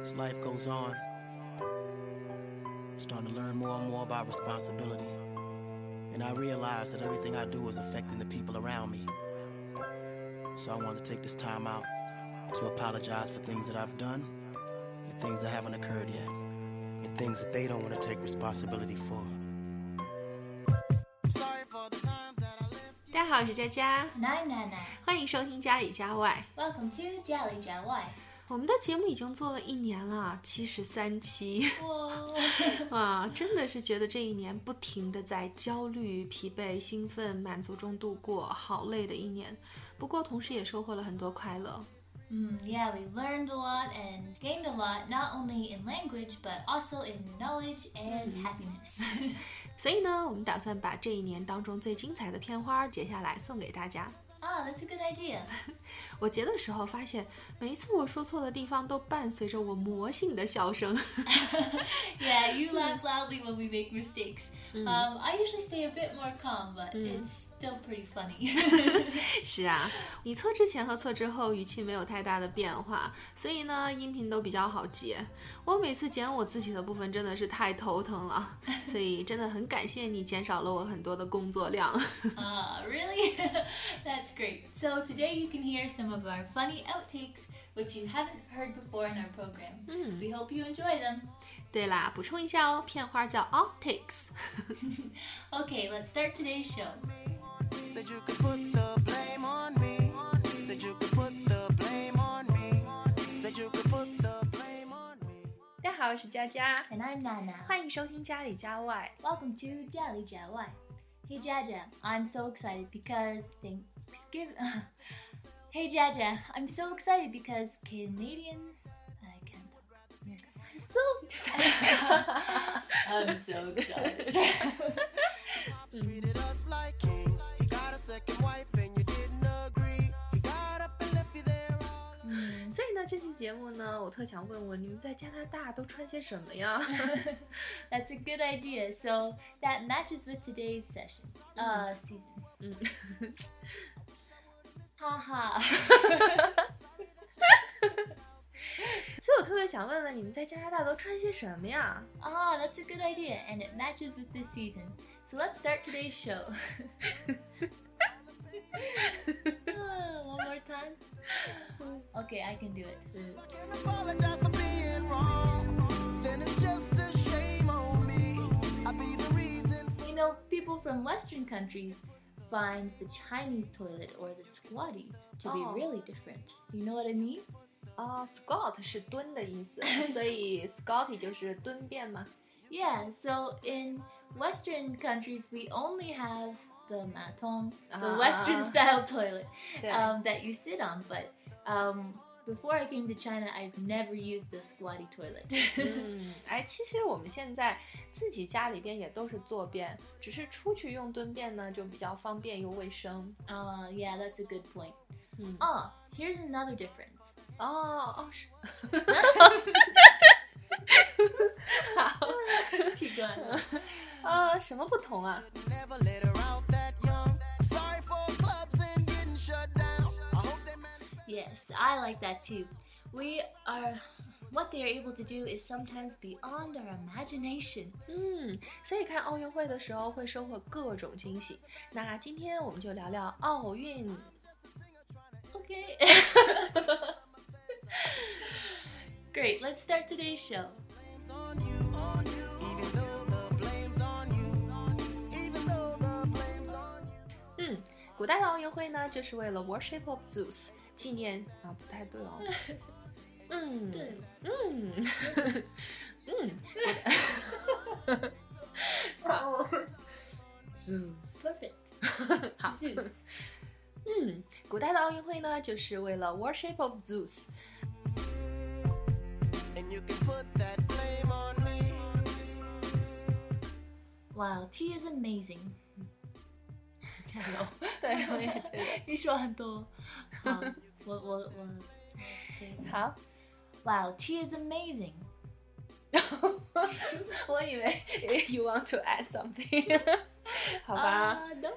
As life goes on, I'm starting to learn more and more about responsibility. And I realize that everything I do is affecting the people around me. So I want to take this time out to apologize for things that I've done and things that haven't occurred yet, and things that they don't want to take responsibility for. I'm sorry for the times that I left 大家好，我是佳佳，奶奶奶欢迎收听家里家外。 ，Welcome to 家里家外。 我们的节目已经做了一年了，七十三期，哇，哇，真的是觉得这一年不停的在焦虑、疲惫、兴奋、满足中度过，好累的一年。不过同时也收获了很多快乐。Mm, yeah, we learned a lot and gained a lot, not only in language but also in knowledge and happiness. 所以呢，我们打算把这一年当中最精彩的片花截下来送给大家。oh, that's a good idea. 我截的时候发现，每一次我说错的地方都伴随着我魔性的笑声。 Yeah, you laugh loudly when we make mistakes. Um, I usually stay a bit more calm, but it's still pretty funny. 是啊，你测之前和测之后语气没有太大的变化，所以呢，音频都比较好截。我每次剪我自己的部分真的是太头疼了，所以真的很感谢你减少了我很多的工作量。 Uh, really? That's great. So today you can hear some of our funny outtakes, which you haven't heard before in our program. We hope you enjoy them. 对啦，补充一下哦，片花叫 optics。 Okay, let's start today's show. Said you could put the blame on me. Said you could put the blame on me. Said you could put the blame on me. 大家好，我是佳佳， And I'm Nana. 欢迎收听家里家外。 Welcome to Jolly Jawai. Hey Jaja, I'm so excited because Thanksgiving. hey Jaja, I'm so excited because Canadian. I can't talk. I'm so excited. I'm so excited. Treated us like kings. He got a second wife 呢，这期节目呢，我特想问问你们在加拿大都穿些什么呀？That's a good idea. So that matches with today's session. Uh, season. 嗯，Haha. 所以我特别想问问你们在加拿大都穿些什么呀？Ah, that's a good idea, and it matches with this season. So let's start today's show. Ah, one more time. Okay, I can do it. and apologize for being wrong. Then it's just a shame on me. I'll be the reason. You know, people from Western countries find the Chinese toilet or the squatty to be Oh. really different. You know what I mean? 啊、s q u a t 是蹲的意思，所以 Scotty 就是蹲便嘛。 Yeah, so in Western countries, we only have the matong, the Ah. Western style toilet. 对 um, that you sit on. But um, before I came to China, I've never used the squatty toilet. 嗯，哎，其实我们现在自己家里边也都是坐便，只是出去用蹲便呢，就比较方便又卫生。 uh, yeah, that's a good point. 嗯， Oh, here's another difference. 哦哦是， 好， Keep going. 呃，什么不同啊？ Never let her out that young. Sorry for clubs and getting shut down. I hope they manage. Yes, I like that too. We are. What they are able to do is sometimes beyond our imagination. 嗯，所以看奥运会的时候会收获各种惊喜。那今天我们就聊聊奥运。 Okay. Great, let's start today's show. Blame's on you, on you. Even though the blame's on you. Even though the blame's on you. 嗯，古代的奥运会呢，就是为了 worship of Zeus，纪念啊，不太对哦。嗯，对嗯，嗯，古代好，Zeus， Perfect. 好， Zeus. 嗯，古代的奥运会呢，就是为了 worship of Zeus。 And you can put that blame on me. Wow, tea is amazing. 加油！对，我也觉得。你说很多。好，我我我。好， Wow, tea is amazing. 我以为 you want to add something，好吧。 Uh, no,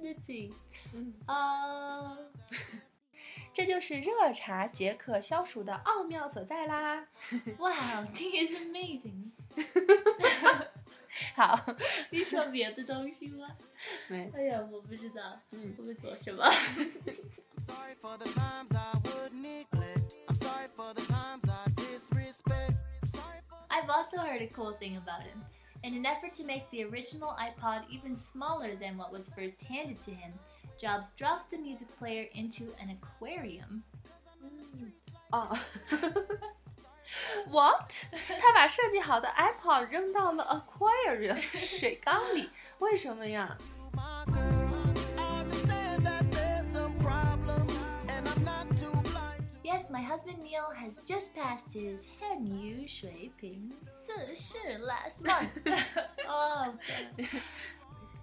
let's see. 嗯 Uh, 这就是热茶解渴消暑的奥妙所在啦。 Wow, tea is amazing. 好，你说别的东西吗？没，哎呀，我不知道，嗯我们做什么？ I'm sorry for the times I would neglect. I'm sorry for the times I disrespect. I'm sorry for I've also heard a cool thing about him. In an effort to make the original iPod even smaller than what was first handed to him, Jobs dropped the music player into an aquarium. 哦。What？他把设计好的 iPod 扔到了 aquarium 水缸里，为什么呀？ my girl. I understand that there's some problem, and I'm not too blind to. Yes, my husband Neil has just passed his 汉语水平测试 last month. oh,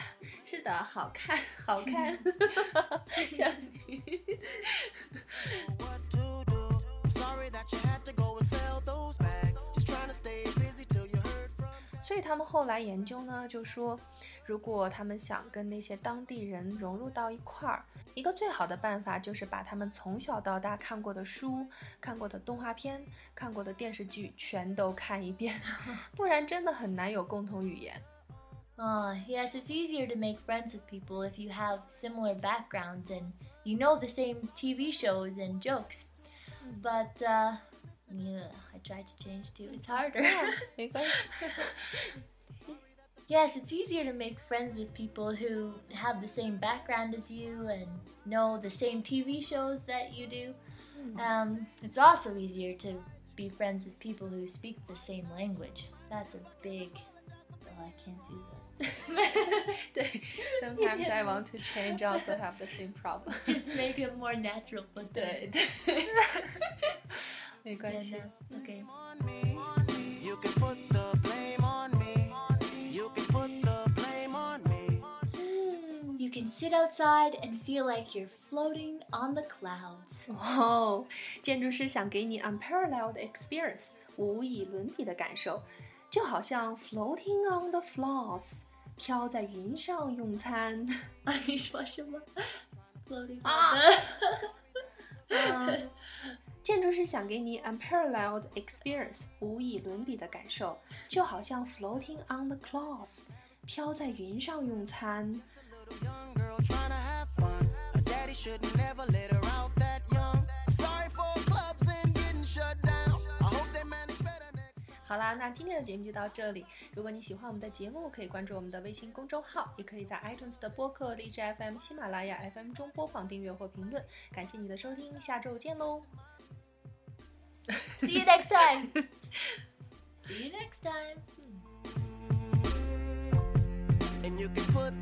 是的，好看，好看。像你.所以他们后来研究呢，就说，如果他们想跟那些当地人融入到一块儿，一个最好的办法就是把他们从小到大看过的书、看过的动画片、看过的电视剧全都看一遍，不然真的很难有共同语言。Oh, yes, it's easier to make friends with people if you have similar backgrounds and you know the same TV shows and jokes. Hmm. But, uh, yeah, I tried to change too. It's harder. Yes, it's easier to make friends with people who have the same background as you and know the same TV shows that you do. Hmm. Um, it's also easier to be friends with people who speak the same language. That's a big Oh, I can't do that. 对，sometimes I want to change, also have the same problem. Just make it more natural. But 对对，没关系。 Okay. on me. You can put the blame on me. You can put the blame on me. You can sit outside and feel like you're floating on the clouds. 哦，建筑师想给你 unparalleled experience，无以伦比的感受， 就好像 floating on the floors，飘在云上用餐。啊你说什么？floating 啊 on the 嗯，建筑师想给你 unparalleled experience，无以伦比的感受，就好像 floating on the clouds，飘在云上用餐。好啦，那今天的节目就到这里。如果你喜欢我们的节目，可以关注我们的微信公众号，也可以在 iTunes 的播客、荔枝 FM、喜马拉雅 FM 中播放、订阅或评论。感谢你的收听，下周见喽！See you next time. See you next time. And you can put that blame